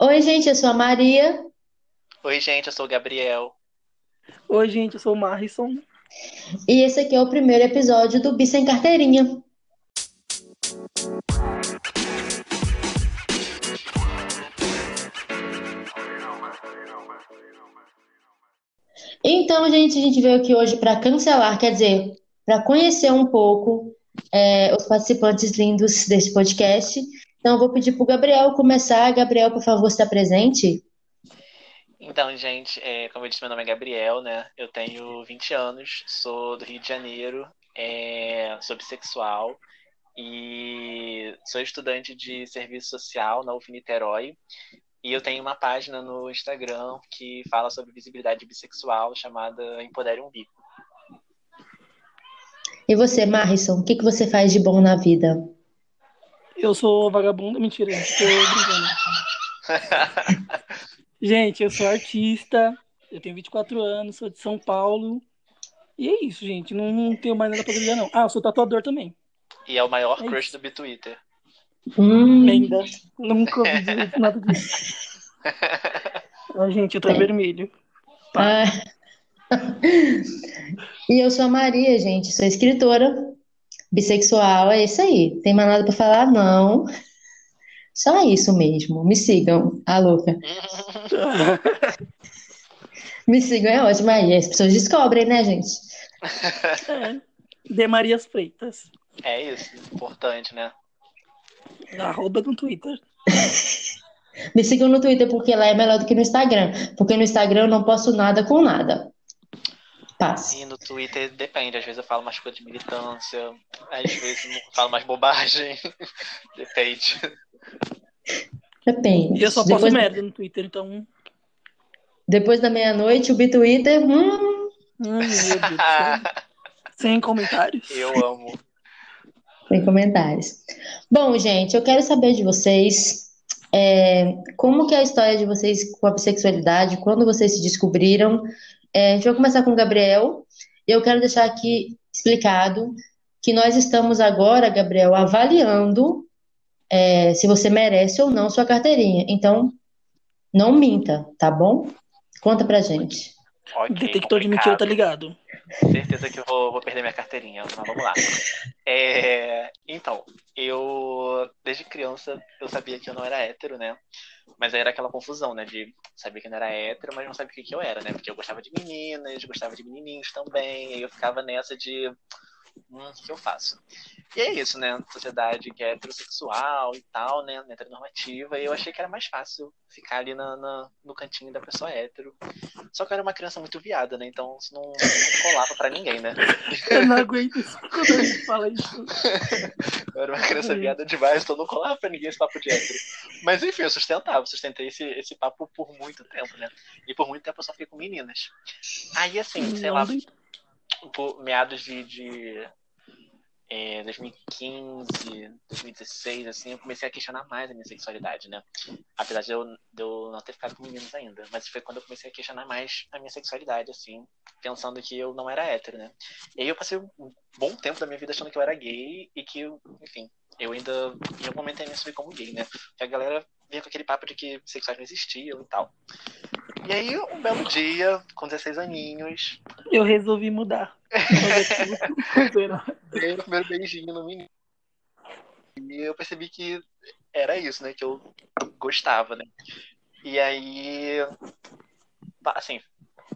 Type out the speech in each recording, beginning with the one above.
Oi, gente, eu sou a Maria. Oi, gente, eu sou o Gabriel. Oi, gente, eu sou o Marrison. E esse aqui é o primeiro episódio do Bi Sem Carteirinha. Então, gente, a gente veio aqui hoje para cancelar, quer dizer, para conhecer um pouco é, os participantes lindos desse podcast. Então, eu vou pedir para o Gabriel começar. Gabriel, por favor, está presente? Então, gente, é, como eu disse, meu nome é Gabriel, né? Eu tenho 20 anos, sou do Rio de Janeiro, é, sou bissexual e sou estudante de serviço social na UF Niterói. E eu tenho uma página no Instagram que fala sobre visibilidade bissexual chamada Empodere um Bico. E você, Marrison, o que, que você faz de bom na vida? Eu sou vagabundo, mentira, gente, tô brincando. gente, eu sou artista, eu tenho 24 anos, sou de São Paulo. E é isso, gente, não, não tenho mais nada pra dizer, não. Ah, eu sou tatuador também. E é o maior É crush isso. do Bitwitter. Hum, Ainda. Nunca ouvi dizer nada disso. Ah, gente, eu tô Bem. vermelho. ah. E eu sou a Maria, gente, sou escritora, bissexual, é isso aí. Tem mais nada para falar? Não. Só isso mesmo. Me sigam, a louca. Me sigam, é ótimo aí. As pessoas descobrem, né, gente? É. De Marias Freitas. É isso, importante, né? Arroba no Twitter. Me sigam no Twitter porque lá é melhor do que no Instagram. Porque no Instagram eu não posto nada com nada. Passe. E no Twitter depende, às vezes eu falo mais coisa de militância, às vezes eu falo mais bobagem. Depende. Depende. E eu só posto Depois, merda no Twitter, então. depois da meia-noite, o Bitwitter, hum. Sem comentários. Eu amo. Tem comentários. Bom, gente, eu quero saber de vocês é, como que é a história de vocês com a bissexualidade, quando vocês se descobriram. É, a gente vai começar com o Gabriel. Eu quero deixar aqui explicado que nós estamos agora, Gabriel, avaliando é, se você merece ou não sua carteirinha. Então, não minta, tá bom? Conta pra gente. Ok, Detector de mentira, tá complicado. ligado? Certeza que eu vou, vou perder minha carteirinha, mas vamos lá. É, então, eu, desde criança, eu sabia que eu não era hétero, né? Mas aí era aquela confusão, né? De saber que não era hétero, mas não sabia o que, que eu era, né? Porque eu gostava de meninas, gostava de menininhos também, aí eu ficava nessa de. Hum, que eu faço? E é isso, né? Sociedade que é heterossexual e tal, né? Heteronormativa, e eu achei que era mais fácil ficar ali na, na- no cantinho da pessoa hétero. Só que eu era uma criança muito viada, né? Então isso não, não colava pra ninguém, né? Eu não aguento isso quando a gente fala isso. Eu era uma criança viada demais, então não colava pra ninguém esse papo de hétero. Mas enfim, eu sustentava, sustentei esse, esse papo por muito tempo, né? E por muito tempo eu só fiquei com meninas. Aí assim, sei lá, por meados de, de é, 2015, 2016, assim, eu comecei a questionar mais a minha sexualidade, né? Apesar de eu, de eu não ter ficado com meninos ainda. Mas foi quando eu comecei a questionar mais a minha sexualidade, assim, pensando que eu não era hétero, né? E aí eu passei um bom tempo da minha vida achando que eu era gay e que, enfim, eu ainda, em algum momento, me assumi como gay, né? Porque a galera vinha com aquele papo de que sexuais não existiam e tal. E aí, um belo dia, com 16 aninhos, Eu resolvi mudar. Dei o primeiro beijinho no menino. E eu percebi que era isso, né? Que eu gostava, né? E aí, assim,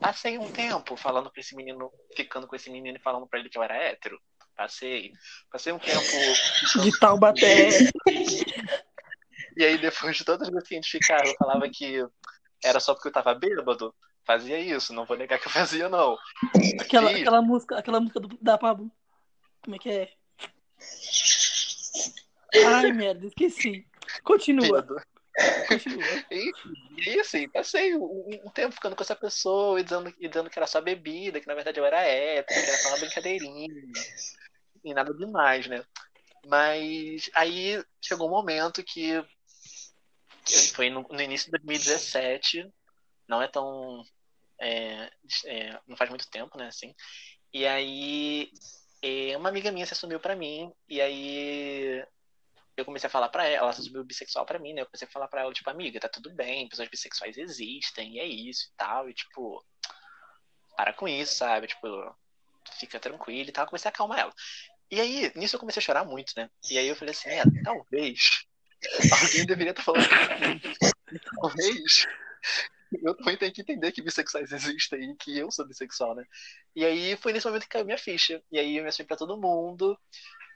passei um tempo falando pra esse menino, ficando com esse menino e falando pra ele que eu era hétero. Passei. Passei um tempo. De Taubaté. E aí, depois de todas as vezes que a gente ficava, eu falava que era só porque eu tava bêbado. Fazia isso, não vou negar que eu fazia, não. Aquela, aquela música, aquela música do, da Pablo. Como é que é? Ai, merda, esqueci. Continua, bêbado. continua. E, e assim, passei um, um tempo ficando com essa pessoa e dizendo, e dizendo que era só bebida, que na verdade eu era hétero, que era só uma brincadeirinha. E nada demais, né? Mas aí chegou um momento que foi no, no início de 2017, não é tão. é, é, não faz muito tempo, né? Assim. E aí é, uma amiga minha se assumiu pra mim, e aí eu comecei a falar pra ela, ela subiu bissexual pra mim, né? Eu comecei a falar pra ela, tipo, amiga, tá tudo bem, pessoas bissexuais existem, e é isso e tal, e tipo, para com isso, sabe? Tipo, fica tranquilo e tal. Eu comecei a acalmar ela. E aí, nisso eu comecei a chorar muito, né? E aí eu falei assim, é, talvez alguém deveria estar falando talvez eu também tenho que entender que bissexuais existem e que eu sou bissexual, né? E aí foi nesse momento que caiu minha ficha. E aí eu me assumi pra todo mundo.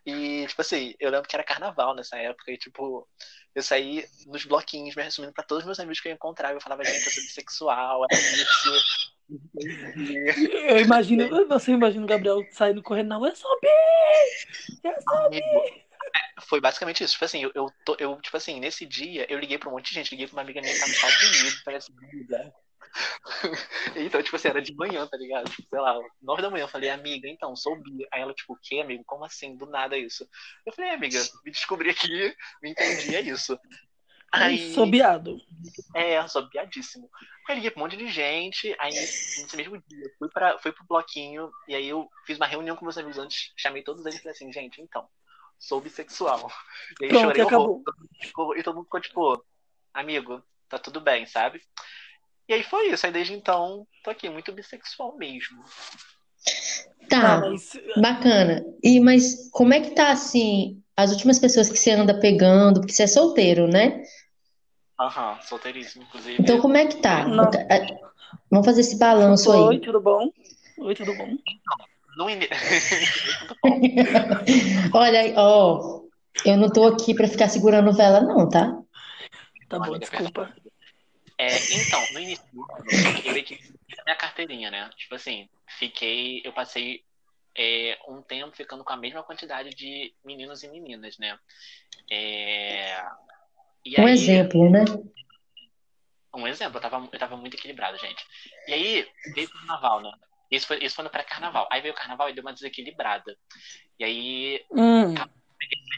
E, tipo assim, eu lembro que era carnaval nessa época. E, tipo, eu saí nos bloquinhos me assumindo pra todos os meus amigos que eu encontrava. Eu falava, gente, eu sou bissexual, é isso. Eu imagino, você imagina o Gabriel saindo correndo na rua, eu sou bi! Eu sou bi! É, foi basicamente isso. Tipo assim, eu, eu, tô, eu, tipo assim, nesse dia, eu liguei pra um monte de gente, liguei pra uma amiga minha que tá nos Estados Unidos, parece amiga. então, tipo assim, era de manhã, tá ligado? Tipo, sei lá, nove da manhã, eu falei, amiga, então, sou bi. Aí ela, tipo, o quê, amigo? Como assim? Do nada isso. Eu falei, amiga, me descobri aqui, me entendi, é isso. Aí, sou biado. É, sou biadíssimo. Aí liguei pra um monte de gente, aí nesse mesmo dia, fui, pra, fui pro bloquinho, e aí eu fiz uma reunião com meus amigos antes, chamei todos eles e falei assim, gente, então, sou bissexual. E aí Pronto, chorei acabou. horror, e todo mundo ficou tipo, amigo, tá tudo bem, sabe? E aí foi isso, aí desde então, tô aqui, muito bissexual mesmo. Tá, Ah, mas bacana. E mas como é que tá assim, as últimas pessoas que você anda pegando, porque você é solteiro, né? Aham, solteiríssimo, inclusive. Então como é que tá? Não. Vamos fazer esse balanço Oi, aí. tudo bom? Oi, tudo bom? No ini- Olha, aí, ó, eu não tô aqui pra ficar segurando vela não, tá? Tá bom, desculpa. É, então, no início eu a minha carteirinha, né? Tipo assim, fiquei, eu passei é, um tempo ficando com a mesma quantidade de meninos e meninas, né? É, e Um aí, exemplo, né? um exemplo, eu tava, eu tava muito equilibrado, gente. E aí, veio o carnaval, né? Isso foi, isso foi no pré-carnaval. Aí veio o carnaval e deu uma desequilibrada. E aí, Hum,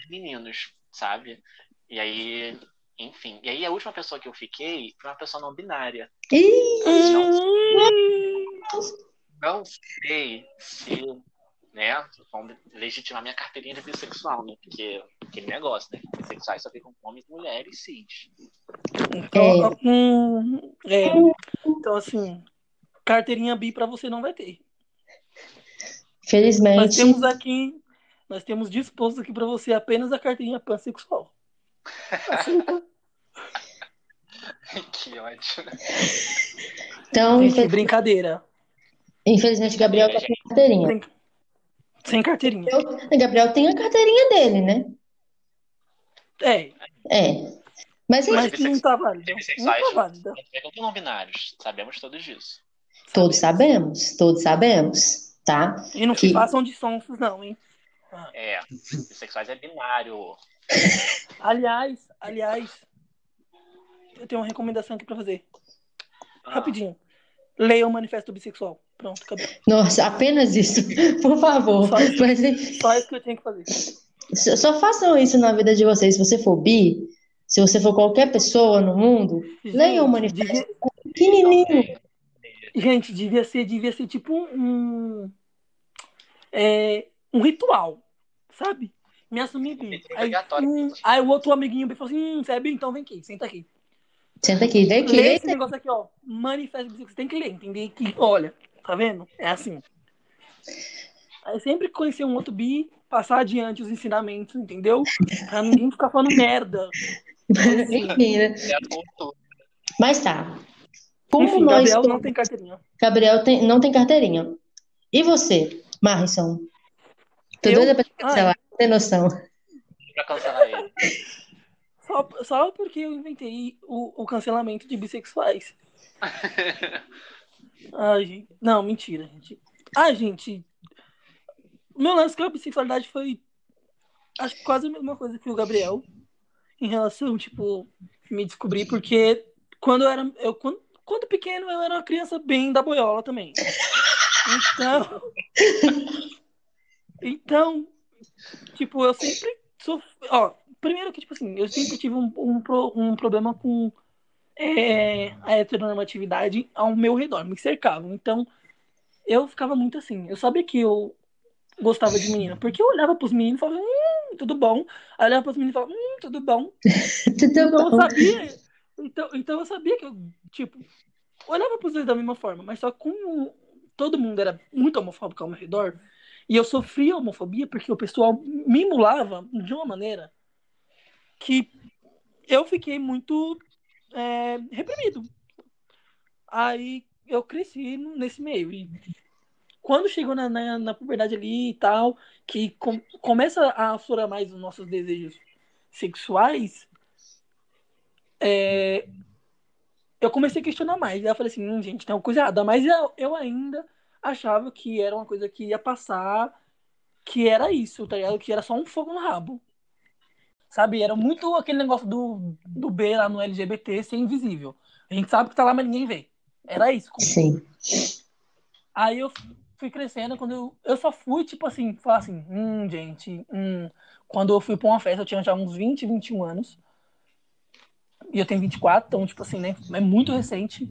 meninos, sabe? E aí, enfim. E aí, a última pessoa que eu fiquei foi uma pessoa não binária. Ih, hum, não sei se, né, vão legitimar minha carteirinha de bissexual, né? Porque aquele negócio, né? Bissexuais só ficam com homens, mulheres, cis. então, hum, é. Então, assim, carteirinha bi pra você não vai ter. Nós felizmente. temos aqui, nós temos disposto aqui pra você apenas a carteirinha pansexual. Que ódio. Então, Gente, infel- brincadeira. infelizmente, Gabriel tá sem carteirinha. Brin- Sem carteirinha. Gabriel tem a carteirinha dele, né? É, É. Mas mas não tá válida. Não tá válida. ficam com não binários. Sabemos todos disso. todos sabemos, todos sabemos, tá? E não se Que- façam de sonsos, não, hein? É, bissexuais é binário. Aliás, aliás, eu tenho uma recomendação aqui pra fazer. Ah, Rapidinho. Leia o Manifesto Bissexual. Pronto, acabou. Nossa, apenas isso, por favor. Só isso. Mas, Só isso que eu tinha que fazer. só só façam isso na vida de vocês. Se você for bi, se você for qualquer pessoa no mundo, leiam o Gente, manifesto devia, pequenininho. gente, devia ser, devia ser tipo um, é, um ritual, sabe? Me assumir bi. Aí, Obrigatório. hum, aí o outro amiguinho bi falou assim: hum, você é bi? Então vem aqui, senta aqui. Senta aqui, vem aqui. Lê esse negócio aqui, ó. Manifesto bissexual. Você tem que ler, entender que, olha, tá vendo? É assim. Aí sempre conhecer um outro bi, passar adiante os ensinamentos, entendeu? Pra ninguém ficar falando merda. Enfim, a cultura. Mas tá. Como Enfim, nós Gabriel não tem carteirinha. Gabriel tem- não tem carteirinha. E você, Marrison? Tô Eu? doida pra te Ah, cancelar, tem noção. Pra cancelar ele. Só, só porque eu inventei o, o cancelamento de bissexuais. Ai, gente. Não, mentira, gente. Ai, gente. Meu lance com a bissexualidade foi. Acho que quase a mesma coisa que o Gabriel. Em relação, tipo, me descobrir, porque quando eu era. Eu, quando, quando pequeno, eu era uma criança bem da boiola também. Então. Então, tipo, eu sempre sofri. Ó, primeiro que, tipo assim, eu sempre tive um, um, um problema com é, a heteronormatividade ao meu redor, me cercavam. Então, eu ficava muito assim. Eu sabia que eu gostava de menina, porque eu olhava pros meninos e falava, hum, tudo bom. Aí olhava para os meninos e falava, hum, tudo bom. Tudo Então eu bom. sabia, então, então eu sabia que eu, tipo, olhava para os dois da mesma forma, mas só como todo mundo era muito homofóbico ao meu redor, e eu sofria homofobia porque o pessoal me emulava de uma maneira que eu fiquei muito é, reprimido. Aí eu cresci nesse meio. E quando chegou na, na, na puberdade ali e tal, que com- começa a aflorar mais os nossos desejos sexuais, é, eu comecei a questionar mais. Aí eu falei assim, hum, gente, tem uma coisa errada. Mas eu, eu ainda achava que era uma coisa que ia passar, que era isso, tá ligado? Que era só um fogo no rabo. Sabe? Era muito aquele negócio do, do B lá no LGBT ser invisível. A gente sabe que tá lá, mas ninguém vê. Era isso. Sim. Aí eu fui crescendo, quando eu, eu só fui, tipo assim, falar assim, hum, gente, hum. Quando eu fui pra uma festa, eu tinha já uns 20, 21 anos. E eu tenho 24, então, tipo assim, né? É muito recente.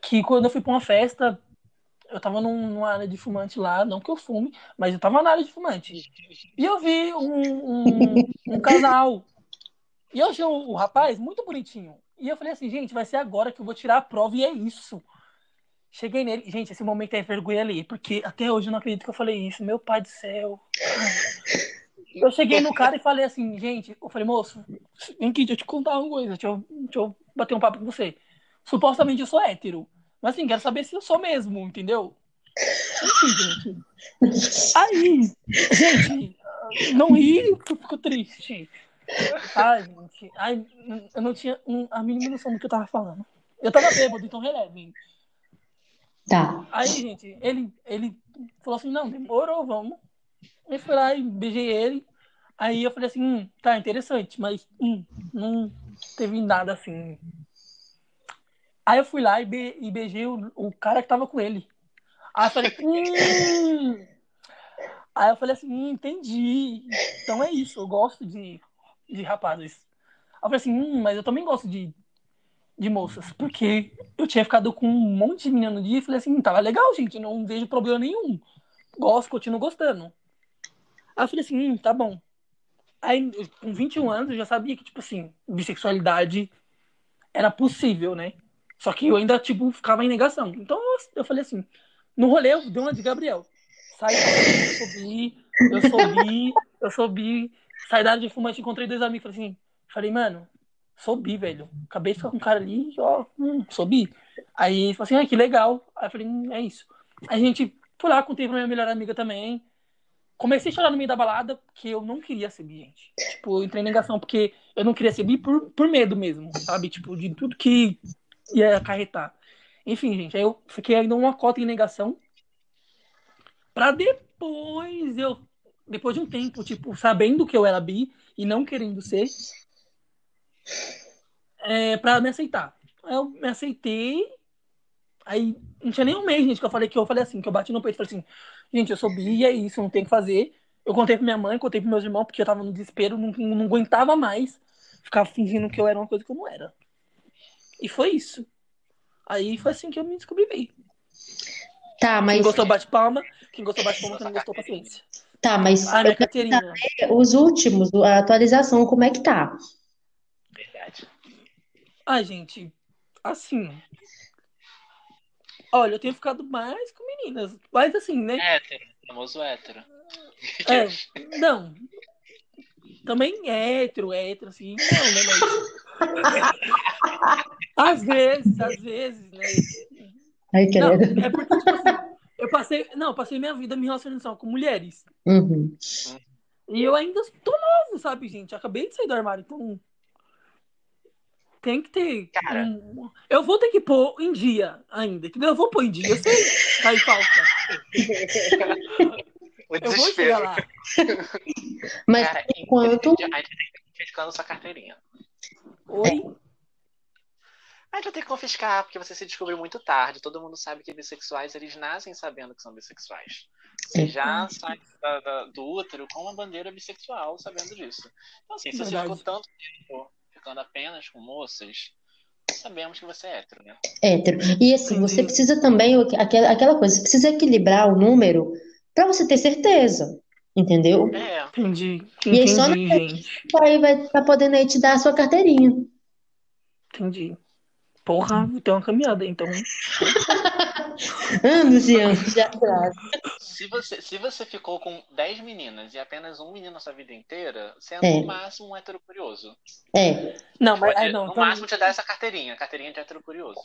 Que quando eu fui pra uma festa, eu tava num, numa área de fumante lá, não que eu fume, mas eu tava na área de fumante. E eu vi um, um, um casal. E eu achei o, o rapaz muito bonitinho. E eu falei assim, gente, vai ser agora que eu vou tirar a prova e é isso. Cheguei nele. Gente, esse momento é vergonha ali, porque até hoje eu não acredito que eu falei isso. Meu pai do céu. Eu cheguei no cara e falei assim, gente, eu falei, moço, vem aqui, deixa eu te contar uma coisa, deixa eu, deixa eu bater um papo com você. Supostamente eu sou hétero. Mas assim, quero saber se eu sou mesmo, entendeu? Enfim, gente. Aí, gente, não ri, eu fico triste. Ai, gente, ai, eu não tinha a mínima noção do que eu tava falando. Eu tava bêbado, então relevem. Tá. Aí, gente, ele, ele falou assim, não, demorou, vamos. Eu fui lá e beijei ele. Aí eu falei assim, hum, tá interessante, mas hum, não teve nada assim. Aí eu fui lá e, be- e beijei o, o cara que tava com ele. Aí eu falei, hum. Aí eu falei assim, hum, entendi. Então é isso, eu gosto de, de rapazes. Aí eu falei assim, hum, mas eu também gosto de, de moças, porque eu tinha ficado com um monte de menina no dia e falei assim, tava legal, gente, não vejo problema nenhum. Gosto, continuo gostando. Aí eu falei assim, hum, tá bom. Aí, com 21 anos, eu já sabia que, tipo assim, bissexualidade era possível, né? Só que eu ainda, tipo, ficava em negação. Então eu, falei assim, no rolê eu dei uma de Gabriel. Saí, eu subi, eu subi, eu subi, saí da área de fumante, encontrei dois amigos, falei assim, falei, mano, sou bi, velho. Acabei de ficar com um cara ali, ó, hum, sou bi. Aí ele falou assim, ah, que legal. Aí eu falei, hum, é isso. Aí a gente foi lá, contei pra minha melhor amiga também. Comecei a chorar no meio da balada, porque eu não queria bi, gente. Tipo, eu entrei em negação porque eu não queria bi por, por medo mesmo, sabe? Tipo, de tudo que ia acarretar. Enfim, gente, aí eu fiquei ainda uma cota em negação. Pra depois eu, depois de um tempo, tipo, sabendo que eu era bi e não querendo ser, é, pra me aceitar. Aí eu me aceitei. Aí não tinha nem um mês, gente, que eu falei que eu falei assim, que eu bati no peito e falei assim, gente, eu sou bi é isso, não tem o que fazer. Eu contei pra minha mãe, contei pros meus irmãos, porque eu tava no desespero, não, não aguentava mais ficar fingindo que eu era uma coisa que eu não era. E foi isso. Aí foi assim que eu me descobri bi. Tá, Quem mas. gostou, bate palma. Quem gostou, bate palma. Quem não gostou, paciência. Tá, mas Ah, minha Caterina. os últimos, a atualização, como é que tá? Verdade. Ai, gente, assim. Olha, eu tenho ficado mais com meninas. Mas assim, né? Hétero, famoso hétero. É, não. Também hétero, hétero, assim, não, né? Mas... Às vezes, às vezes, né? Ai, Não, é porque, tipo assim, eu passei. Não, eu passei minha vida me relacionando só com mulheres. Uhum. E eu ainda tô novo, sabe, gente? Acabei de sair do armário, então. Tem que ter. Cara. um- Eu vou ter que pôr em dia ainda. entendeu? Eu vou pôr em dia, eu sei. Tá em falta. O Eu vou chegar lá. Mas Cara, enquanto. a gente tem que confiscando sua carteirinha. Oi? A gente vai ter que confiscar, porque você se descobriu muito tarde. Todo mundo sabe que bissexuais, eles nascem sabendo que são bissexuais. Você É. já sai da- da- do útero com uma bandeira bissexual sabendo disso. Então, assim, se você Verdade. ficou tanto tempo ficando apenas com moças, sabemos que você é hétero, né? Hétero. E assim, você precisa também, aquela, aquela coisa, você precisa equilibrar o número para você ter certeza. Entendeu? É. Entendi. E aí só Entendi, na- gente. Aí vai estar podendo aí te dar a sua carteirinha. Entendi. Porra, vou ter uma caminhada, então. Anos e anos de atraso. Se você, se você ficou com 10 meninas e apenas um menino na sua vida inteira, você é É. no máximo um hétero curioso. É. Não, mas. Pode, ai, não, no então- máximo te dar essa carteirinha, carteirinha de hétero curioso.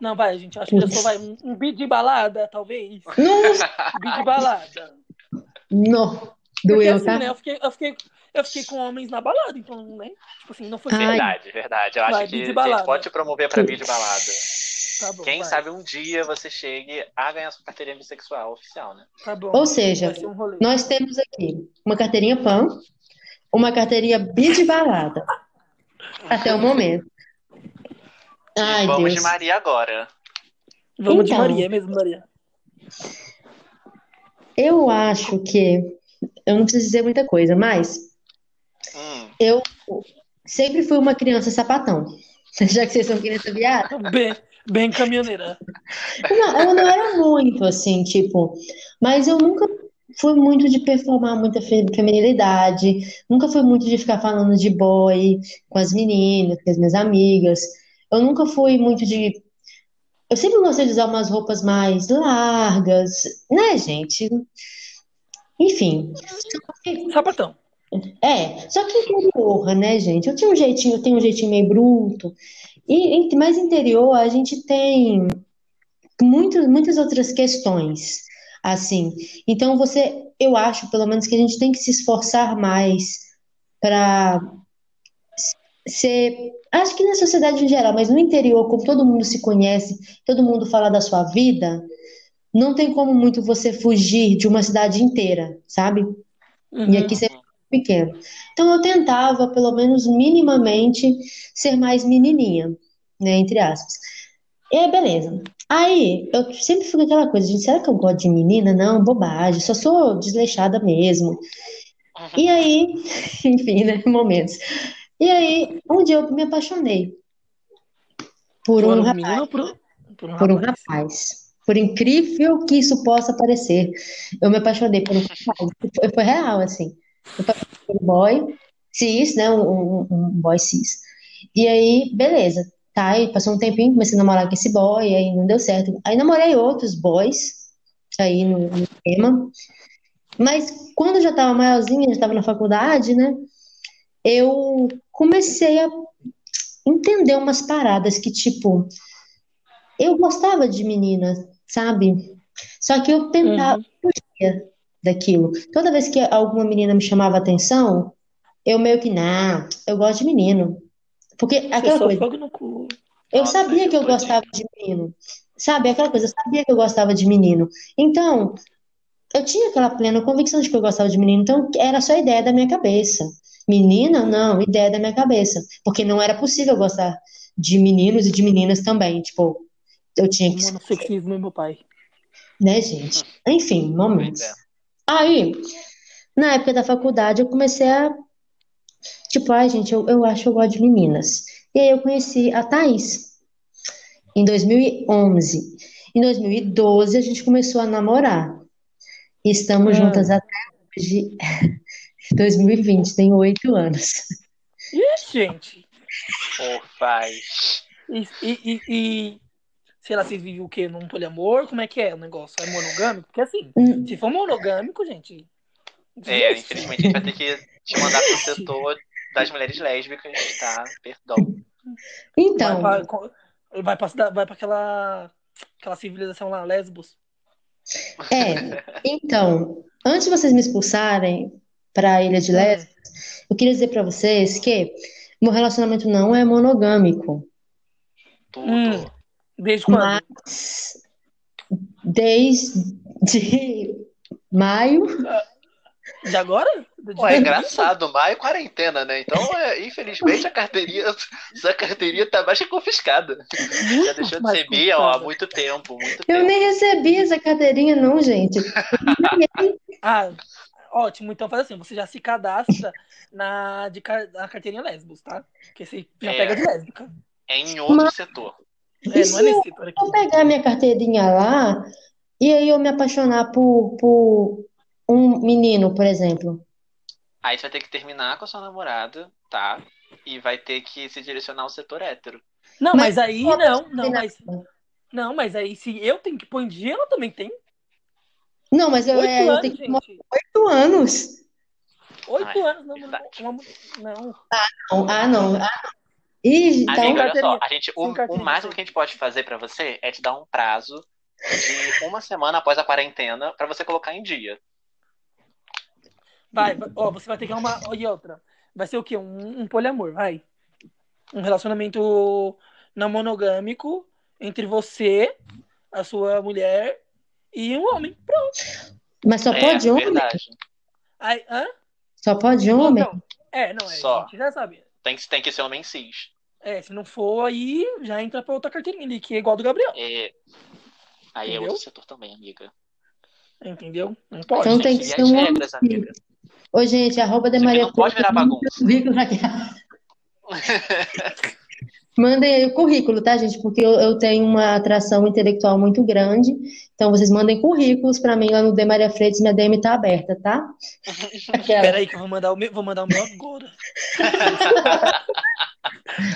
Não, vai, gente. Acho que a pessoa vai. Um, um beat de balada, talvez. Nossa, Um beat de balada. Não. Porque Doeu, assim, tá? né? Eu fiquei, eu, fiquei, eu fiquei com homens na balada, então, né? Tipo assim, não foi Ai. Verdade, verdade. Eu acho Vai, que vídeo a balada. gente pode te promover pra vídeo balada. Tá bom. Quem vai. sabe um dia você chegue a ganhar sua carteirinha bissexual oficial, né? Tá bom. Ou seja, um nós temos aqui uma carteirinha PAN, uma carteirinha bi de balada. Até o momento. Ai, Vamos Deus. de Maria agora. Vamos de Então. Maria, é mesmo, Maria. Eu acho que. Eu não preciso dizer muita coisa, mas Hum, eu sempre fui uma criança sapatão. Já que vocês são criança viada. Bem, bem caminhoneira. Não, eu não era muito assim, tipo, mas eu nunca fui muito de performar muita fe- feminilidade, nunca fui muito de ficar falando de boy com as meninas, com as minhas amigas. Eu nunca fui muito de. Eu sempre gostei de usar umas roupas mais largas, né, gente? Enfim. Sapatão. É, só que interior, né, gente? Eu tinha um jeitinho, eu tenho um jeitinho meio bruto. E, mas interior a gente tem muito, muitas outras questões, assim. Então você, eu acho, pelo menos, que a gente tem que se esforçar mais para ser, acho que na sociedade em geral, mas no interior, como todo mundo se conhece, todo mundo fala da sua vida, não tem como muito você fugir de uma cidade inteira, sabe? E Uhum. aqui você é pequeno. Então eu tentava, pelo menos minimamente, ser mais menininha, né, entre aspas. E aí, beleza. Aí, eu sempre fico aquela coisa, gente, será que eu gosto de menina? Não, bobagem, só sou desleixada mesmo. E aí, enfim, né, momentos. E aí, um dia eu me apaixonei por Por um um rapaz, por, por um por um rapaz? rapaz. Por incrível que isso possa parecer, eu me apaixonei por um rapaz. Foi, foi real, assim. Eu passei por um boy cis, né? Um, um- boy cis. E aí, beleza. Tá, aí passou um tempinho, comecei a namorar com esse boy, aí não deu certo. Aí namorei outros boys aí no, no tema. Mas quando eu já tava maiorzinha, já tava na faculdade, né? Eu comecei a entender umas paradas que, tipo, eu gostava de menina, sabe? Só que eu tentava Uhum. daquilo. Toda vez que alguma menina me chamava atenção, eu meio que, não, eu gosto de menino. Porque aquela coisa, eu Nossa, sabia que eu gostava de menino. Sabe, aquela coisa, eu sabia que eu gostava de menino. Então, eu tinha aquela plena convicção de que eu gostava de menino. Então, era só ideia da minha cabeça. Menina, não, ideia da minha cabeça. Porque não era possível gostar de meninos e de meninas também. Tipo, eu tinha que Monossexismo meu pai. né, gente? Enfim, momentos. É. Aí, na época da faculdade, eu comecei a. Tipo, ai, gente, eu, eu acho que eu gosto de meninas. E aí eu conheci a Thaís, em 2011. Em 2012, a gente começou a namorar. E estamos Ah. juntas até hoje, 2020, tem oito anos. Ih, gente. Ô, pai. E, e, e, e, sei lá, vocês vivem o quê? Num poliamor? Como é que é o negócio? É monogâmico? Porque assim, Hum, se for monogâmico, gente. É, infelizmente a gente vai ter que te mandar pro setor das mulheres lésbicas, tá? Perdão. Então, Vai pra, vai pra, vai pra aquela, aquela civilização lá, Lesbos. é. Então, antes de vocês me expulsarem para a Ilha de Lesbos, eu queria dizer para vocês que meu relacionamento não é monogâmico. Tudo. Hum. Desde quando? Mas desde maio, De agora? Pô, é engraçado, maio quarentena, né? Então, é, infelizmente, a carteirinha, sua carteirinha tá mais que confiscada. Já deixou de ser minha, ó, há muito tempo, muito eu tempo. nem recebi essa carteirinha, não, gente. Ah, ótimo. Então faz assim, você já se cadastra na, de, na carteirinha Lesbos, tá? Porque você já É. pega de lésbica. É em outro Mas- setor. É, não é se nesse setor aqui. eu pegar minha carteirinha lá e aí eu me apaixonar por, por um menino, por exemplo? Aí você vai ter que terminar com a sua namorada, tá? E vai ter que se direcionar ao setor hétero. Não, Mas mas, aí não, não, mas. Não, mas aí se eu tenho que pôr em dia, ela também tem. Não, mas eu, Oito é, eu anos, tenho que gente. oito anos. Oito Ah, anos, não, não, verdade. uma- não. Não, Ah, não. Ah, não. Ih, então, Amiga, olha só, a gente, o, o máximo que a gente pode fazer pra você é te dar um prazo de uma semana após a quarentena pra você colocar em dia. Vai, ó, você vai ter que arrumar. ó, E outra. Vai ser o quê? Um, um poliamor, vai. Um relacionamento não monogâmico entre você, a sua mulher e um homem. Pronto. mas só é, pode homem? verdade. Aí, hã? Só pode Não, homem? não. É, não, é. Só. A gente já sabe. Tem que, tem que ser homem cis. É, se não for, aí já entra pra outra carteirinha ali, que é igual a do Gabriel. É, aí é Entendeu? outro setor também, amiga. Entendeu? Não pode. Então tem que ser as um regras, homem. amiga. Ô, gente, arroba de Maria não pode virar bagunça. cá. Mandem aí o currículo, tá, gente? Porque eu, eu tenho uma atração intelectual muito grande. Então, vocês mandem currículos pra mim lá no De Maria Freitas, minha DM tá aberta, tá? Aquela. Pera aí que eu vou mandar o meu, vou mandar o meu agora.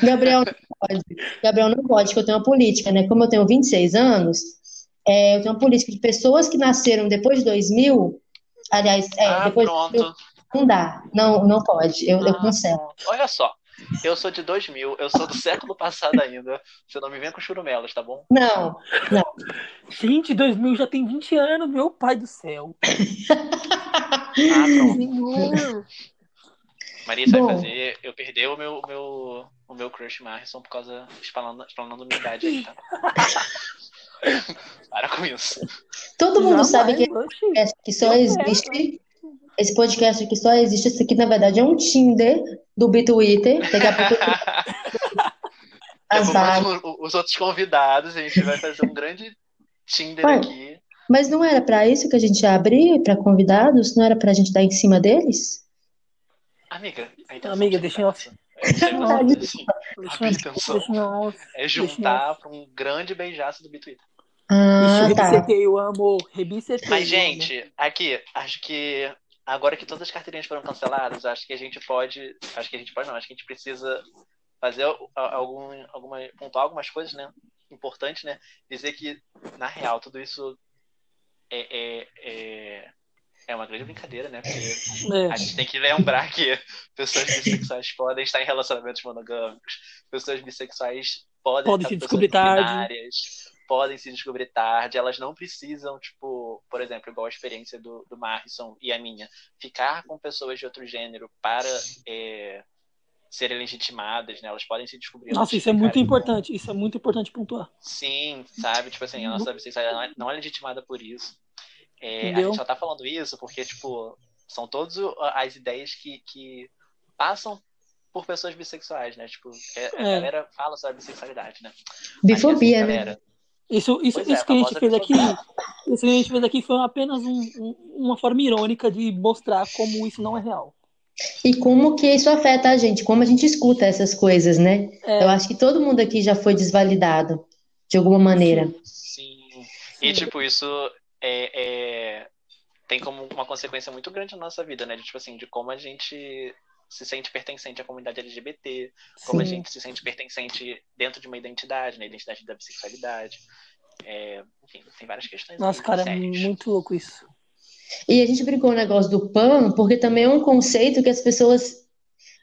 Gabriel não pode. Gabriel não pode, porque eu tenho uma política, né? Como eu tenho 26 anos, é, eu tenho uma política de pessoas que nasceram depois de 2000. Aliás, é, ah, depois de 2000, pronto. não dá. Não, não pode. Eu, eu Ah, cancelo. pronto. Olha só, eu sou de 2000, eu sou do século passado ainda. Você não me vem com churumelas, tá bom? Não, não. Gente, 2000 já tem 20 anos, meu pai do céu. Ah. Senhor. Marisa vai Bom. fazer eu perder o meu, o meu, o meu crush Marison por causa. Explanando, explanando minha idade aí, tá? Para com isso. Todo mundo sabe que que só existe. Esse podcast que só existe. Isso aqui, na verdade, é um Tinder do Bitwitter. Daqui a pouco as vagas. os outros convidados, a gente vai fazer um grande Tinder Ué, aqui. Mas não era pra isso que a gente ia abrir para convidados? Não era pra gente dar em cima deles? Amiga, a intenção Amiga, deixa assim, Deixa, a off. é juntar pra um grande beijaço do Bitwitter. Ah, Ixi, tá. rebicetei, eu amo. Rebicetei. Mas, gente, aqui, acho que agora que todas as carteirinhas foram canceladas, acho que a gente pode. Acho que a gente pode não, acho que a gente precisa fazer algum, alguma, pontuar algumas coisas, né? Importantes, né? Dizer que, na real, tudo isso é, é, é, é uma grande brincadeira, né? Porque É. a gente tem que lembrar que pessoas bissexuais podem estar em relacionamentos monogâmicos, pessoas bissexuais podem Podem estar se descobrir tarde. Podem se descobrir tarde, elas não precisam, tipo, por exemplo, igual a experiência do, do Marrison e a minha, ficar com pessoas de outro gênero para é, serem legitimadas, né? Elas podem se descobrir. Nossa, isso é muito com- importante. Isso é muito importante pontuar. Sim, sabe? Tipo assim, a nossa bissexualidade não é, não é legitimada por isso. É, a Entendeu? gente só tá falando isso porque, tipo, são todas as ideias que, que passam por pessoas bissexuais, né? Tipo, é- a É. galera fala sobre bissexualidade, né? Bifobia, Mas que né? assim, galera, Isso, isso, é, isso que a gente fez aqui, isso que a gente fez aqui foi apenas um- um- uma forma irônica de mostrar como isso não é real. E como que isso afeta a gente, como a gente escuta essas coisas, né? É, Eu acho que todo mundo aqui já foi desvalidado, de alguma maneira. Sim. E, tipo, isso é, é- tem como uma consequência muito grande na nossa vida, né? De, tipo assim, de como a gente se sente pertencente à comunidade LGBT, como a Sim. gente se sente pertencente dentro de uma identidade, né? Identidade da bissexualidade. É, enfim, tem várias questões Nossa, aí cara, é muito louco isso. E a gente brincou o negócio do pan, porque também é um conceito que as pessoas.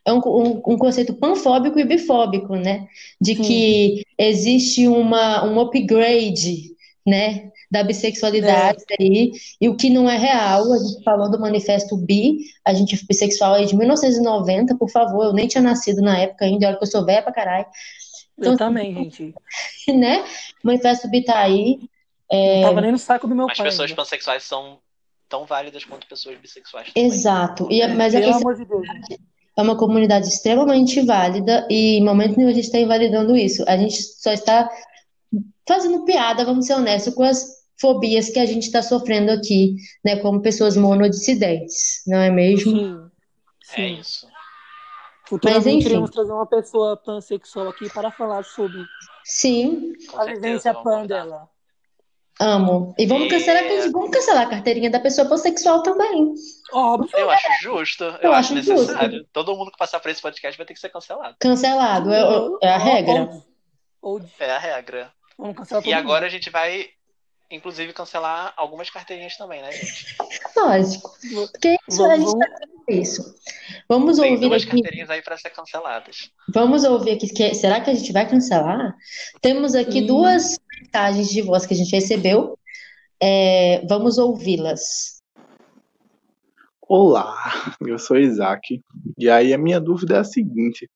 É um, um, um conceito panfóbico e bifóbico, né? De que existe uma, um upgrade, né? Da bissexualidade aí, e o que não é real. A gente falou do manifesto bi, a gente é bissexual aí de 1990, por favor, eu nem tinha nascido na época ainda, olha que eu sou velha pra caralho, Então, Eu também, gente. né? O manifesto bi tá aí. Não tava nem no saco do meu Mas pai. pessoas ainda. pansexuais são tão válidas quanto pessoas bissexuais também. Exato. E, a- mas a Pelo questão amor de Deus. é uma comunidade extremamente válida e em momento nenhum a gente está invalidando isso. A gente só está fazendo piada, vamos ser honestos, com as fobias que a gente está sofrendo aqui, né, como pessoas monodissidentes, não é mesmo? Sim. É Sim. isso. Futuramente enfim. iremos trazer uma pessoa pansexual aqui para falar sobre a Sim, certeza, vivência pan dela. Amo. E vamos E- cancelar, vamos cancelar a carteirinha da pessoa pansexual também. Óbvio. Eu acho justo, eu, Eu acho acho necessário. Todo mundo que passar por esse podcast vai ter que ser cancelado. Cancelado, é, é a regra. Ou, ou É a regra. vamos cancelar todo E mundo. agora a gente vai, inclusive, cancelar algumas carteirinhas também, né, gente? Lógico. Porque isso, a Vamos, gente vamos, tá fazendo isso. Vamos Tem ouvir duas aqui. carteirinhas aí pra ser canceladas. Vamos ouvir aqui. que- será que a gente vai cancelar? Temos aqui Hum. duas mensagens de voz que a gente recebeu. É, vamos ouvi-las. Olá, eu sou Isaac. E aí a minha dúvida é a seguinte: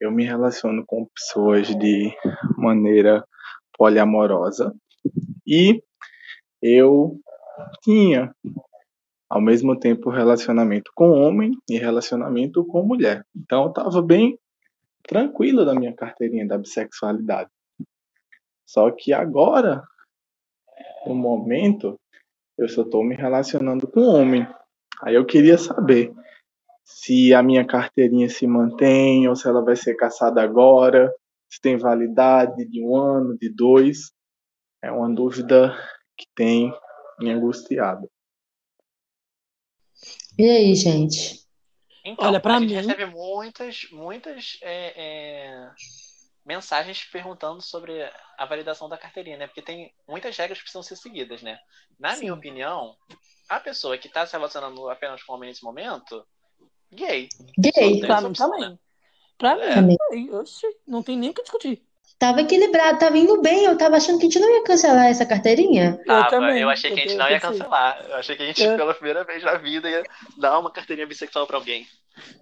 eu me relaciono com pessoas de maneira poliamorosa e eu tinha ao mesmo tempo relacionamento com homem e relacionamento com mulher. Então eu estava bem tranquilo da minha carteirinha da bissexualidade. Só que agora, no momento, eu só estou me relacionando com homem. Aí eu queria saber se a minha carteirinha se mantém ou se ela vai ser caçada agora, se tem validade de um ano, de dois. É uma dúvida que tem me angustiado. E aí, gente? Então, Olha, pra a gente mim- recebe muitas, muitas é, é, mensagens perguntando sobre a validação da carteirinha, né? Porque tem muitas regras que precisam ser seguidas, né? Na Sim. minha opinião, a pessoa que está se relacionando apenas com homem nesse momento, gay. Gay. Pra essa mim opção, também. né? Pra É. mim também. Oxi, não tem nem o que discutir. Tava equilibrado, tava indo bem. Eu tava achando que a gente não ia cancelar essa carteirinha. Eu Tava, também. eu achei que a gente não ia pensei. cancelar. Eu achei que a gente, Eu- pela primeira vez na vida, ia dar uma carteirinha bissexual pra alguém.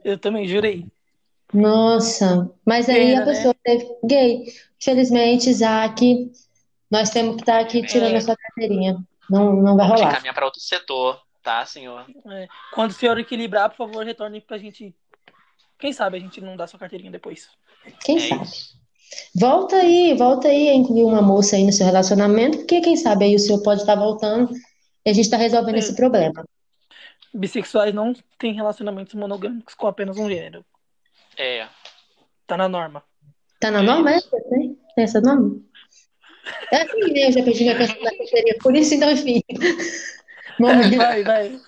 Eu também, jurei. Nossa, mas aí Pena, a pessoa teve gay. Infelizmente, Isaac, nós temos que estar aqui tirando a sua carteirinha. Não, não vai Vamos rolar. encaminhar pra outro setor, tá, senhor? Quando o senhor equilibrar, por favor, retorne pra gente. Quem sabe a gente não dá sua carteirinha depois. Quem É sabe? isso. Volta aí, volta aí a incluir uma moça aí no seu relacionamento, porque quem sabe aí o senhor pode estar voltando e a gente está resolvendo É. esse problema. Bissexuais não têm relacionamentos monogâmicos com apenas um gênero. É. Tá na norma. Tá na É norma essa? Tem? Essa norma? É assim, né? Eu já perdi minha carteirinha, por isso, então, enfim. Vamos ver. Vai, vai.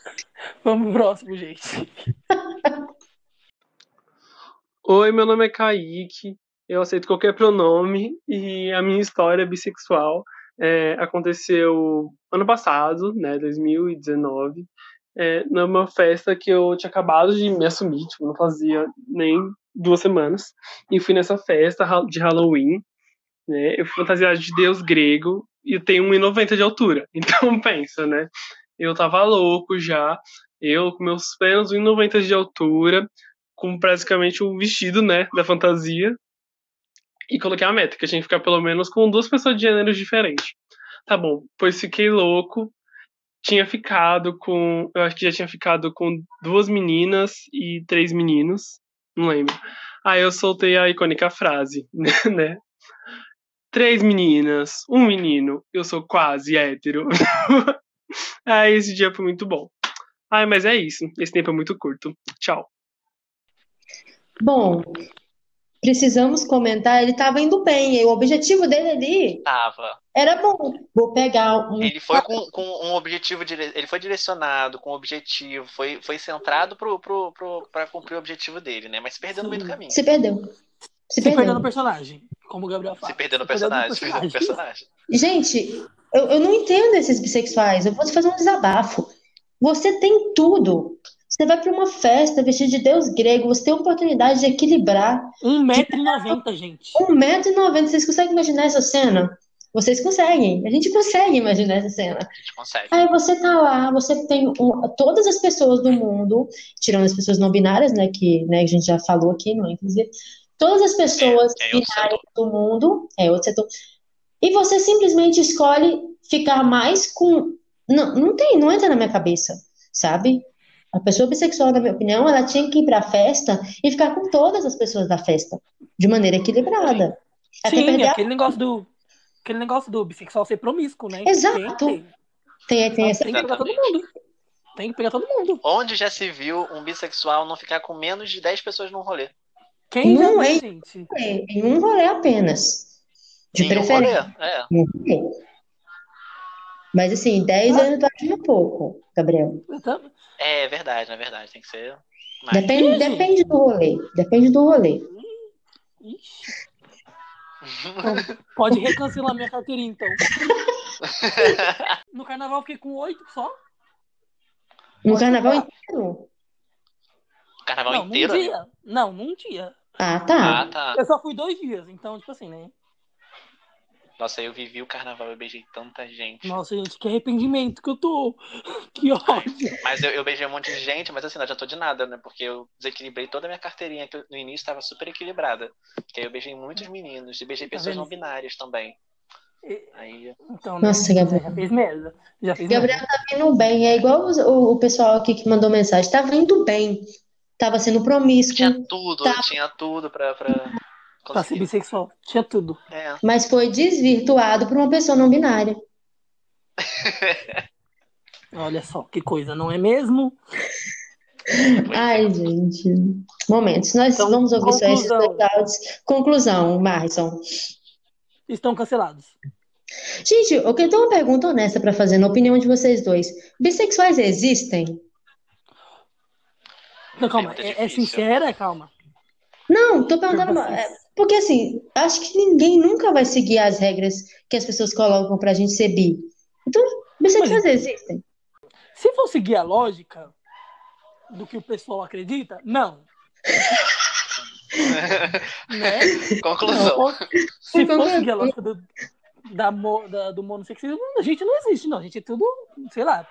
Vamos pro próximo, gente. Oi, meu nome é Kaique, eu aceito qualquer pronome e a minha história bissexual é, aconteceu ano passado, né, 2019, é, numa festa que eu tinha acabado de me assumir, tipo, não fazia nem duas semanas, e fui nessa festa de Halloween, né, eu fui fantasiado de deus grego e tenho 1,90 de altura, então pensa, né, eu tava louco já, eu com meus plenos 1,90 de altura, com praticamente o vestido, né, da fantasia. E coloquei a meta, que eu tinha que ficar pelo menos com duas pessoas de gêneros diferentes. Tá bom, pois fiquei louco. Tinha ficado com. Eu acho que já tinha ficado com duas meninas e três meninos. Não lembro. Aí eu soltei a icônica frase, né? Três meninas, um menino, eu sou quase hétero. Aí esse dia foi muito bom. Ai, mas é isso. Esse tempo é muito curto. Tchau. Bom, precisamos comentar, ele estava indo bem, e o objetivo dele ali Tava. era bom. Vou pegar um. Ele foi com, com um objetivo, dire... ele foi direcionado com um objetivo, foi, foi centrado pro, pro, pro, pra cumprir o objetivo dele, né? Mas se perdeu no meio do caminho. Se perdeu. Se Se perdeu perdeu. no personagem, como o Gabriel fala. Se perdeu no personagem, se perdeu no personagem. Gente, eu, eu não entendo esses bissexuais. Eu vou fazer um desabafo. Você tem tudo. Você vai para uma festa vestido de deus grego, você tem a oportunidade de equilibrar. 1,90m, gente. 1,90m, vocês conseguem imaginar essa cena? Vocês conseguem. A gente consegue imaginar essa cena. A gente consegue. Aí você tá lá, você tem um- todas as pessoas do mundo, tirando as pessoas não binárias, né, que, né, a gente já falou aqui, não, é? inclusive, todas as pessoas É, é binárias do mundo, é outro setor, e você simplesmente escolhe ficar mais com, não, não tem, não entra na minha cabeça, sabe? A pessoa bissexual, na minha opinião, ela tinha que ir pra festa e ficar com todas as pessoas da festa, de maneira equilibrada. Até Sim, perder a- aquele negócio do. Aquele negócio do bissexual ser promíscuo, né? Exato. Tem, Tem, tem essa tem que pegar todo mundo. Tem que pegar todo mundo. Onde já se viu um bissexual não ficar com menos de 10 pessoas num rolê? Quem Não é. gente? em um rolê apenas. De Em um preferência. rolê, é. Um rolê. Mas assim, 10 Ah. anos eu acho pouco, Gabriel. Tava- É verdade, na verdade, tem que ser mais. Depende, depende do rolê. Depende do rolê. Ixi, então, pode recancelar minha carteirinha, então. No carnaval eu fiquei com oito só. No carnaval inteiro? O carnaval não, inteiro? num dia. Não, num dia. Ah, tá. Ah, tá. Eu só fui dois dias, então, tipo assim, né? Nossa, eu vivi o carnaval, eu beijei tanta gente. Nossa, gente, que arrependimento que eu tô. Que ódio. Mas eu, eu não um monte de gente, mas assim, não adiantou de nada, né? Porque eu desequilibrei toda a minha carteirinha, que eu- no início estava super equilibrada. Porque aí eu beijei muitos meninos e beijei Tá pessoas vendo? não binárias também. Aí, Então, né? Nossa, Gabriel. Já fez merda. Já fez Gabriel merda. tá vindo bem. É igual o, o pessoal aqui que mandou mensagem. Tava indo bem. Tava sendo promíscuo. tinha tudo, Tá. tinha tudo pra, pra Pra ser bissexual. Tinha tudo. É. Mas foi desvirtuado por uma pessoa não binária. Olha só, que coisa, não é mesmo? Pois Ai, é. gente. Momentos. Nós Então, vamos ouvir só esses conclusão. dois áudios. Conclusão, Marison. Estão cancelados. Gente, eu tenho uma pergunta honesta pra fazer, na opinião de vocês dois. Bissexuais existem? Não, calma, é, é difícil. sincera? Calma. Não, tô perguntando. Pergunta é, Porque assim, acho que ninguém nunca vai seguir as regras que as pessoas colocam pra gente ser bi. Então, bissexuais existem. Se for seguir a lógica do que o pessoal acredita, não. Né? Conclusão. Se Por for seguir a lógica do, da, da- do monossexismo, a gente não existe, não. A gente é tudo, sei lá,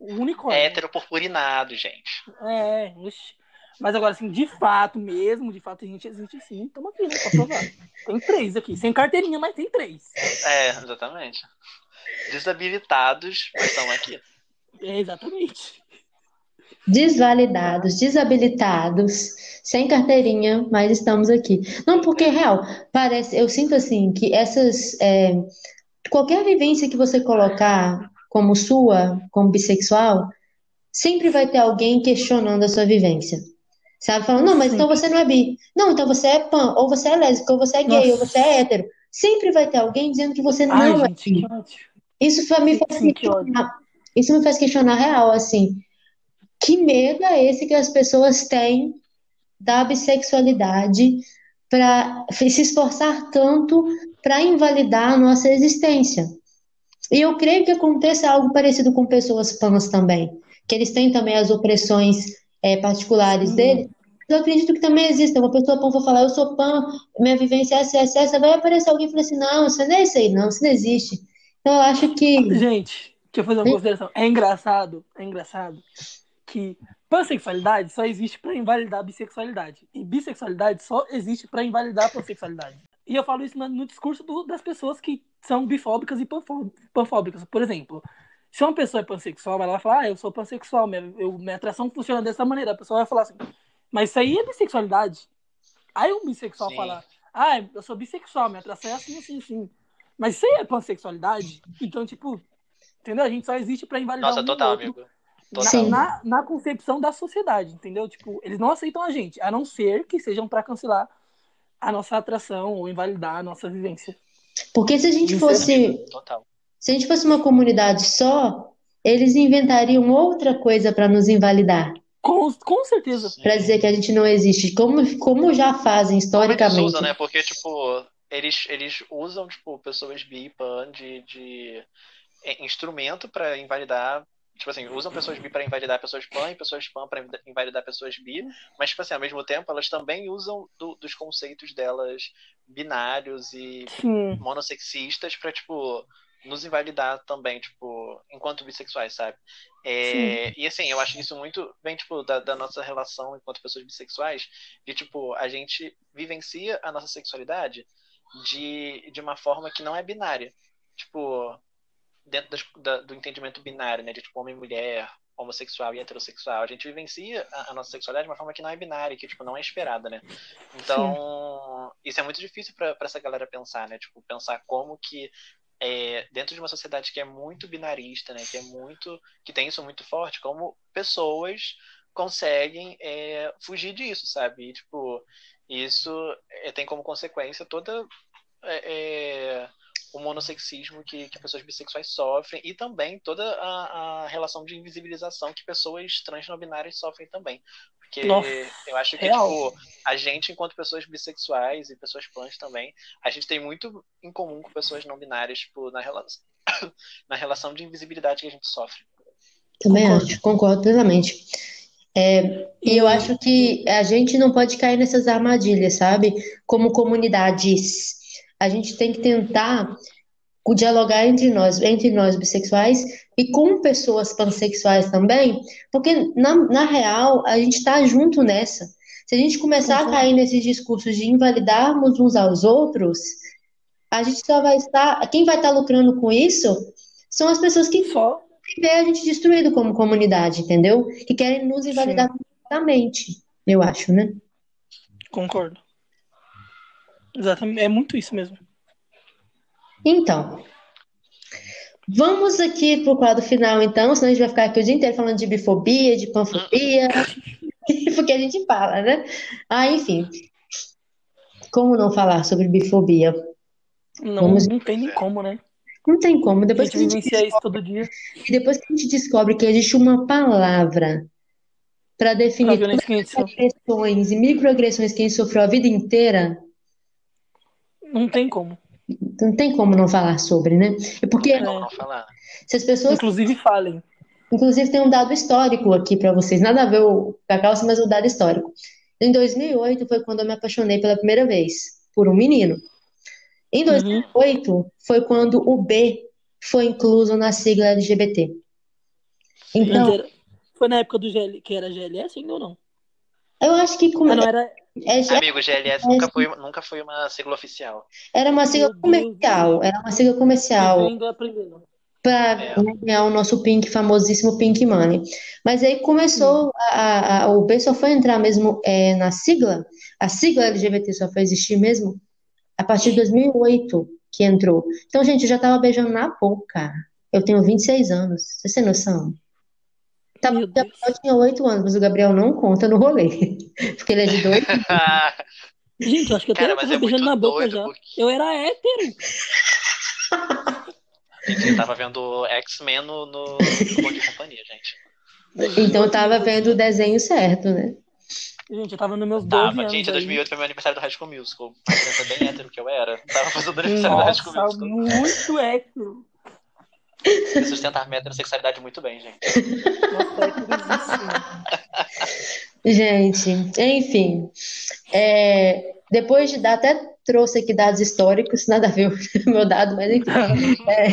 um unicórnio. Hétero purpurinado, gente. É, oxi. Mas agora, assim, de fato mesmo, de fato a gente existe sim. Estamos aqui, né? Pra provar. Tem três aqui. Sem carteirinha, mas tem três. É, exatamente. Desabilitados, mas estão aqui. É, exatamente. Desvalidados, desabilitados, sem carteirinha, mas estamos aqui. Não, porque real, parece, eu sinto assim que essas é, qualquer vivência que você colocar como sua, como bissexual, sempre vai ter alguém questionando a sua vivência. Sabe? Falando, não, mas então você não é bi. Não, então você é pan, ou você é lésbica, ou você é gay, ou Nossa. você é hétero. Sempre vai ter alguém dizendo que você não Ai, é gente, bi. que. Isso me faz Sim, que questionar, isso me faz questionar real, assim, que medo é esse que as pessoas têm da bissexualidade para se esforçar tanto para invalidar a nossa existência? E eu creio que aconteça algo parecido com pessoas pans também, que eles têm também as opressões eh, particulares Sim. deles. Eu acredito que também existe. Uma pessoa pan for falar, eu sou pan, minha vivência é essa, essa, essa, vai aparecer alguém e falar assim, não, isso não é isso aí, não, isso não existe. Então eu acho que Gente, deixa eu fazer uma Sim. consideração. É engraçado, é engraçado que pansexualidade só existe pra invalidar a bissexualidade. E bissexualidade só existe pra invalidar a pansexualidade. E eu falo isso no, no discurso do- das pessoas que são bifóbicas e panfó- panfóbicas. Por exemplo, se uma pessoa é pansexual, ela vai falar, ah, eu sou pansexual, minha, eu- minha atração funciona dessa maneira. A pessoa vai falar assim, mas isso aí é bissexualidade. Aí um bissexual Sim. fala, ah, eu sou bissexual, minha atração é assim, assim, assim. Mas isso aí é pansexualidade? Então, tipo, entendeu? A gente só existe pra invalidar Nossa, um total, outro amigo. na, Sim. Total. na, na concepção da sociedade, entendeu? Tipo, eles não aceitam a gente, a não ser que sejam pra cancelar a nossa atração ou invalidar a nossa vivência. porque se a gente é fosse, Total. Se a gente fosse uma comunidade só, eles inventariam outra coisa para nos invalidar, Com, com certeza. Para dizer que a gente não existe, como, como já fazem Como eles historicamente. usam, né? Porque, tipo, eles, eles usam, tipo, pessoas bi e pan de, de é, instrumento pra invalidar. Tipo assim, usam pessoas bi pra invalidar pessoas pan e pessoas pan pra invalidar pessoas bi, mas, tipo assim, ao mesmo tempo, elas também usam do- dos conceitos delas binários e Sim. monossexistas pra, tipo, nos invalidar também, tipo, enquanto bissexuais, sabe? É, e assim, eu acho isso muito bem, tipo, da, da nossa relação enquanto pessoas bissexuais, de, tipo, a gente vivencia a nossa sexualidade de, de uma forma que não é binária. Tipo, dentro das- da- do entendimento binário, né? De, tipo, homem e mulher, homossexual e heterossexual. A gente vivencia a, a nossa sexualidade de uma forma que não é binária, que, tipo, não é esperada, né? Então, isso é muito difícil pra essa galera pensar, né? Tipo, pensar como que é, dentro de uma sociedade que é muito binarista, né, que é muito, que tem isso muito forte, como pessoas conseguem é, fugir disso, sabe? E, tipo, isso é, tem como consequência toda é, é, o monossexismo que, que pessoas bissexuais sofrem e também toda a, a relação de invisibilização que pessoas trans não binárias sofrem também. Porque Nossa, eu acho que, tipo, a gente, enquanto pessoas bissexuais e pessoas trans também, a gente tem muito em comum com pessoas não binárias, tipo, na, rela... na relação de invisibilidade que a gente sofre. Também Concordo. acho, concordo plenamente. É, e eu acho que a gente não pode cair nessas armadilhas, sabe? Como comunidades. A gente tem que tentar dialogar entre nós, entre nós bissexuais e com pessoas pansexuais também, porque na, na real a gente está junto nessa. Se a gente começar a Concordo. cair nesses discursos de invalidarmos uns aos outros, a gente só vai estar. Quem vai estar lucrando com isso são as pessoas que Só. ver a gente destruído como comunidade, entendeu? Que querem nos invalidar completamente, eu acho, né? Concordo. Exatamente. É muito isso mesmo. Então, vamos aqui pro quadro final, então, senão a gente vai ficar aqui o dia inteiro falando de bifobia, de panfobia, porque a gente fala, né? Ah, enfim. Como não falar sobre bifobia? Não, Vamos- não tem nem como, né? Não tem como. A Depois gente que a gente vivencia isso todo dia. E depois que a gente descobre que existe uma palavra para definir a todas sofre. as agressões e microagressões que a gente sofreu a vida inteira, Não tem como. não tem como não falar sobre, né? E porque É. Não, não falar. se as pessoas, Inclusive falem. inclusive tem um dado histórico aqui para vocês, nada a ver o- com a calça, mas o dado histórico. Em 2008 foi quando eu me apaixonei pela primeira vez por um menino. Em Uhum. 2008 foi quando o B foi incluso na sigla LGBT. Então, Foi na época do GL, que era GLS ainda ou não? Eu acho que como- Ah, não, era. é- Amigo, GLS nunca foi, nunca foi uma sigla oficial. Era uma sigla Meu Deus. comercial, era uma sigla comercial para É. ganhar o nosso Pink, famosíssimo Pink Money. Mas aí começou, a, a- a- o só foi entrar mesmo é, na sigla, a sigla LGBT só foi existir mesmo a partir de 2008 que entrou. Então, gente, eu já tava beijando na boca. Eu tenho 26 anos, vocês têm noção? Tá, o Deus. Gabriel tinha 8 anos, mas o Gabriel não conta no rolê, porque ele é de dois. Gente, eu acho que eu Cara, tava é beijando na boca já. porque Eu era hétero. gente, eu tava vendo X-Men no, no, no Bom de Companhia, gente. Então eu tava vendo o desenho certo, né? Gente, eu tava nos meus 12 Tava, anos. gente, aí. 2008 foi meu aniversário do High School Musical. Mas eu sou bem hétero que eu era. Tava fazendo o aniversário do High School Nossa, Musical. muito hétero. Sustentar minha heterossexualidade muito bem, gente. Nossa. Gente, enfim, é, depois de dar, até trouxe aqui dados históricos, nada a ver o meu dado, mas enfim. É,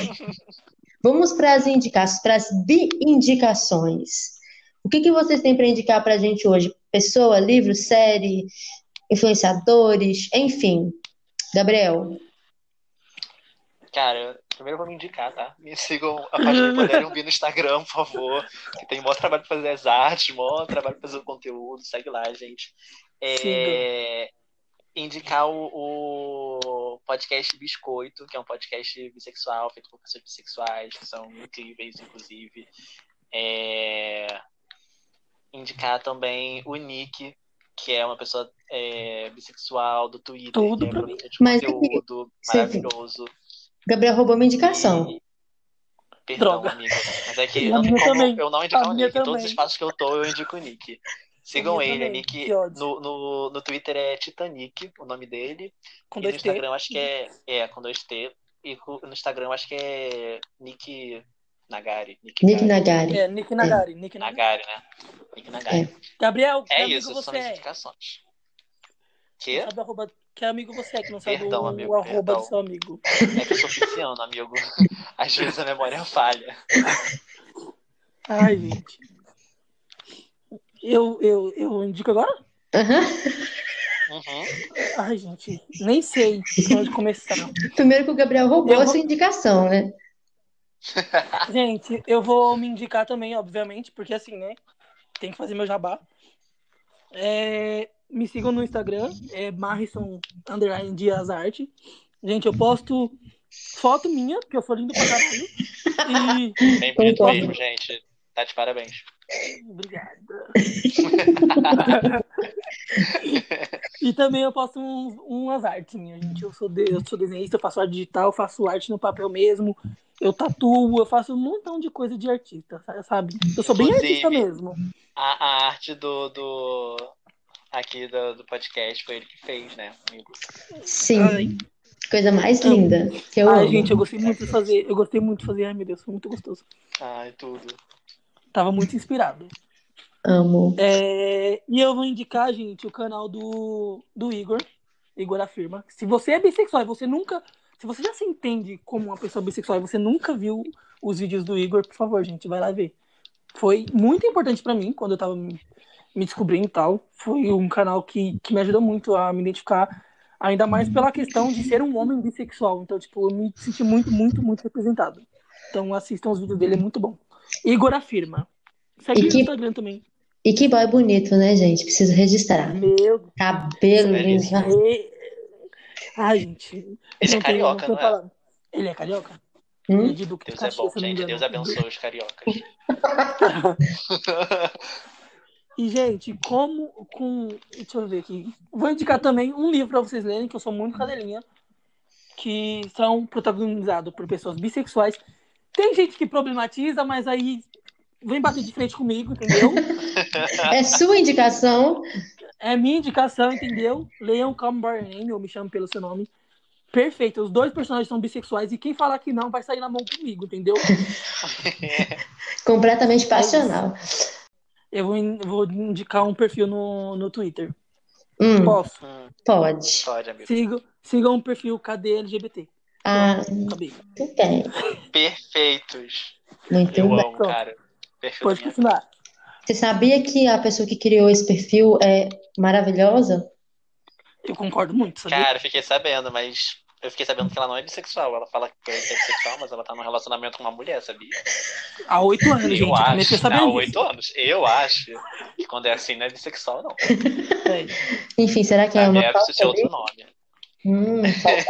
vamos para as indicações, para as bi-indicações. O que que vocês têm para indicar para a gente hoje? Pessoa, livro, série, influenciadores, enfim. Gabriel. Cara, primeiro eu vou me indicar, tá? Me sigam a página do Poderem Ouvir no Instagram, por favor. Que tem maior trabalho pra fazer as artes, maior trabalho pra fazer o conteúdo. Segue lá, gente. É, indicar o, o podcast Biscoito, que é um podcast bissexual, feito por pessoas bissexuais, que são incríveis, inclusive. É, indicar também o Nick, que é uma pessoa é, bissexual do Twitter, Tudo que é produtor de conteúdo maravilhoso. Gabriel roubou minha indicação. E- Perdão, Droga. amiga. Mas é que não tem como também. eu não indicar A o Nick. Em todos também. os espaços que eu tô, eu indico o Nick. Sigam ele, é também. Nick. No, no, no Twitter é Titanic, o nome dele. Com e no dois T. Instagram acho que é. É, com dois T. E no Instagram acho que é Nick Nagari. Nick, Nick Nagari. Nagari. É, Nick Nagari. Nick Nagari. Nagari, né? Nick Nagari. Gabriel, que É, amigo isso, você são as é? indicações. Que? Sabe arroba... Que amigo você é que não sabe Perdão, o, amigo, o arroba perdão. do seu amigo? É que eu sou pisciano, amigo. Às vezes a memória falha. Ai, gente. Eu, eu, eu indico agora? Aham. Uhum. Ai, gente, nem sei onde começar. Primeiro que o Gabriel roubou Eu a vou- sua indicação, né? Gente, eu vou me indicar também, obviamente, porque assim, né? Tem que fazer meu jabá. É, me sigam no Instagram, é Marrison Underline Dias Arte. Gente, eu posto foto minha, porque eu sou lindo pra caralho. E Bem bonito Concordo. mesmo, gente. Tá de parabéns. Obrigada. e também eu faço um, umas artes minhas, gente. Eu sou, de, eu sou desenhista, eu faço arte digital, eu faço arte no papel mesmo, eu tatuo, eu faço um montão de coisa de artista, sabe? Eu sou bem Inclusive, artista mesmo. A, a arte do, do aqui do, do podcast foi ele que fez, né, amigo? Sim. Ai. Coisa mais linda. Que eu Ai, amo. gente, eu gostei muito de fazer. Eu gostei muito de fazer. Ai, meu Deus, foi muito gostoso. Ai, tudo. Tava muito inspirado. Amo. É, e eu vou indicar, gente, o canal do, do Igor, Igor Afirma. Se você é bissexual e você nunca. Se você já se entende como uma pessoa bissexual e você nunca viu os vídeos do Igor, por favor, gente, vai lá ver. Foi muito importante pra mim quando eu tava me, descobrindo e tal. Foi um canal que, que me ajudou muito a me identificar, ainda mais pela questão de ser um homem bissexual. Então, tipo, eu me senti muito, muito, muito representado. Então, assistam os vídeos dele, é muito bom. Igor Afirma. Segue E no que- Instagram também. E que boy bonito, né, gente? Preciso registrar. Meu Cabelo Belíssimo. lindo. É... Ai, gente. Ele não é carioca, não é? Ele é carioca? Ele é Hum? de Duque de Deus é Caxias, bom, não me gente. Deus abençoe os cariocas. E, gente, como com. Deixa eu ver aqui. Vou indicar também um livro pra vocês lerem, que eu sou muito cadelinha. Que são protagonizados por pessoas bissexuais. Tem gente que problematiza, mas aí vem bater de frente comigo, entendeu? É sua indicação. É minha indicação, entendeu? Leiam Come By Name, eu me chamo pelo seu nome. Perfeito, os dois personagens são bissexuais e quem falar que não vai sair na mão comigo, entendeu? Completamente passional. Eu vou, in- vou indicar um perfil no, no Twitter. Hum, Posso? Hum, pode. pode, amigo. Sigam, sigam o perfil Cadê LGBT. Ah, Acabei. muito bem. Perfeitos. Muito Eu bem. amo, cara. Perfeito. Pode continuar. Você sabia que a pessoa que criou esse perfil é maravilhosa? Eu concordo muito, sabia? Cara, fiquei sabendo, mas eu fiquei sabendo que ela não é bissexual. Ela fala que é bissexual, mas ela tá num relacionamento com uma mulher, sabia? Há oito anos, gente. Eu Eu comecei acho. sabendo Há oito anos. Eu acho que quando é assim não é bissexual, não. É. Enfim, será que é uma Deve falta ser outro nome. Hum, falta.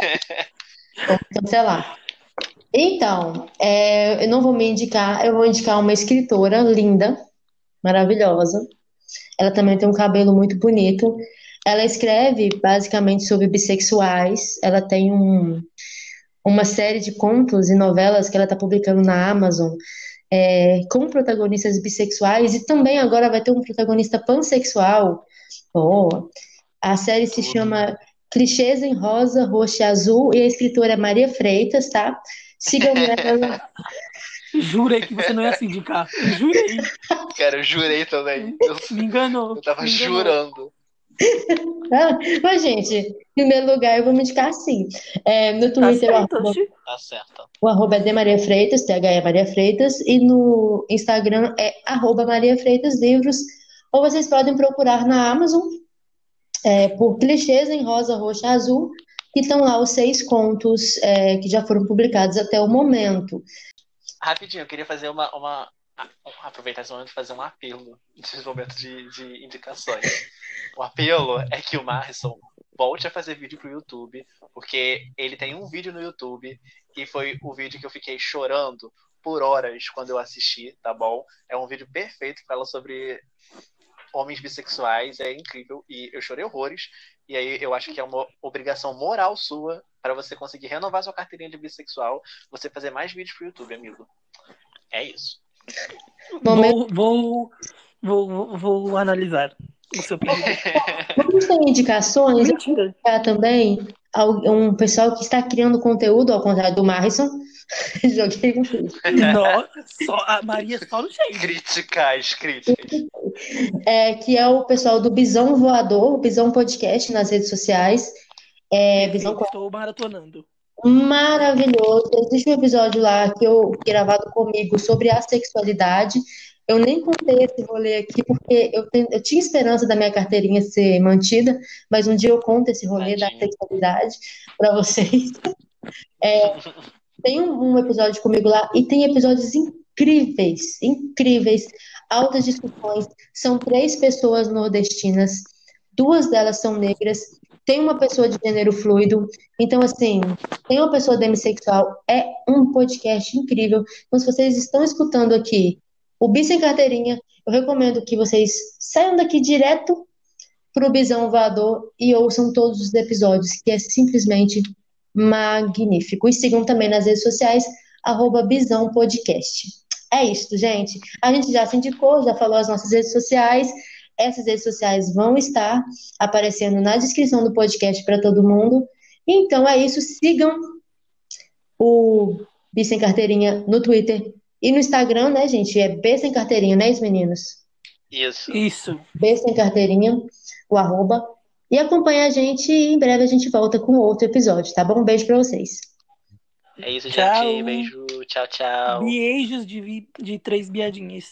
Vamos cancelar. Então, é, eu não vou me indicar, eu vou indicar uma escritora linda, maravilhosa. Ela também tem um cabelo muito bonito. Ela escreve basicamente sobre bissexuais. Ela tem um, uma série de contos e novelas que ela está publicando na Amazon, é, com protagonistas bissexuais e também agora vai ter um protagonista pansexual. Oh, a série se chama Clichês em Rosa, Roxo e Azul e a escritora é Maria Freitas, tá? Sigam ela. Jurei que você não ia se indicar. Jurei. Cara, eu jurei também. Eu, Me enganou. eu tava enganou. jurando. Mas, gente, em primeiro lugar, eu vou me indicar assim. É, no Tá Twitter, o certo, arroba, oxi. Tá certo. o arroba é Maria Freitas, THE Maria Freitas, e no Instagram é arroba Maria Freitas Livros, ou vocês podem procurar na Amazon é, por clichês em rosa, roxa e azul, que estão lá os seis contos é, que já foram publicados até o momento. Rapidinho, eu queria fazer uma. uma aproveitar esse momento e fazer um apelo nesse momento de, de indicações. O apelo é que o Marson volte a fazer vídeo pro YouTube, porque ele tem um vídeo no YouTube e foi o vídeo que eu fiquei chorando por horas quando eu assisti, tá bom? É um vídeo perfeito, fala sobre homens bissexuais, é incrível e eu chorei horrores. E aí eu acho que é uma obrigação moral sua para você conseguir renovar sua carteirinha de bissexual, você fazer mais vídeos pro YouTube, amigo. É isso. Momento- Vou, vou, vou, vou analisar o seu pedido. Vamos ter indicações? Mentira. indicar também um pessoal que está criando conteúdo, ao contrário do Marison. Joguei com tudo. Nossa, só, a Maria só no shade. Críticas, críticas. É, que é o pessoal do Bisão Voador, o Bisão Podcast nas redes sociais. É, Bisão Estou maratonando. Maravilhoso. Existe um episódio lá que eu gravado comigo sobre a sexualidade. Eu nem contei esse rolê aqui porque eu, tenho- eu tinha esperança da minha carteirinha ser mantida, mas um dia eu conto esse rolê da Tadinho. sexualidade para vocês. É, tem um, um episódio comigo lá e tem episódios incríveis, incríveis, altas discussões. São três pessoas nordestinas, duas delas são negras, tem uma pessoa de gênero fluido. Então, assim, tem uma pessoa demissexual. É um podcast incrível. Então, se vocês estão escutando aqui o Bi Sem Carteirinha. Eu recomendo que vocês saiam daqui direto pro Bisão Voador e ouçam todos os episódios, que é simplesmente magnífico. E sigam também nas redes sociais, arroba Bisão Podcast. É isso, gente. A gente já se indicou, já falou as nossas redes sociais. Essas redes sociais vão estar aparecendo na descrição do podcast para todo mundo. Então é isso. Sigam o Bi Sem Carteirinha no Twitter e no Instagram, né, gente? É B Sem Carteirinha, né, isso, meninos? Isso. Isso. B Sem Carteirinha, o arroba. E acompanha a gente e em breve a gente volta com outro episódio, tá bom? Um beijo pra vocês. É isso, Tchau. gente. Beijo. Tchau, tchau. Beijos de, de três biadinhas.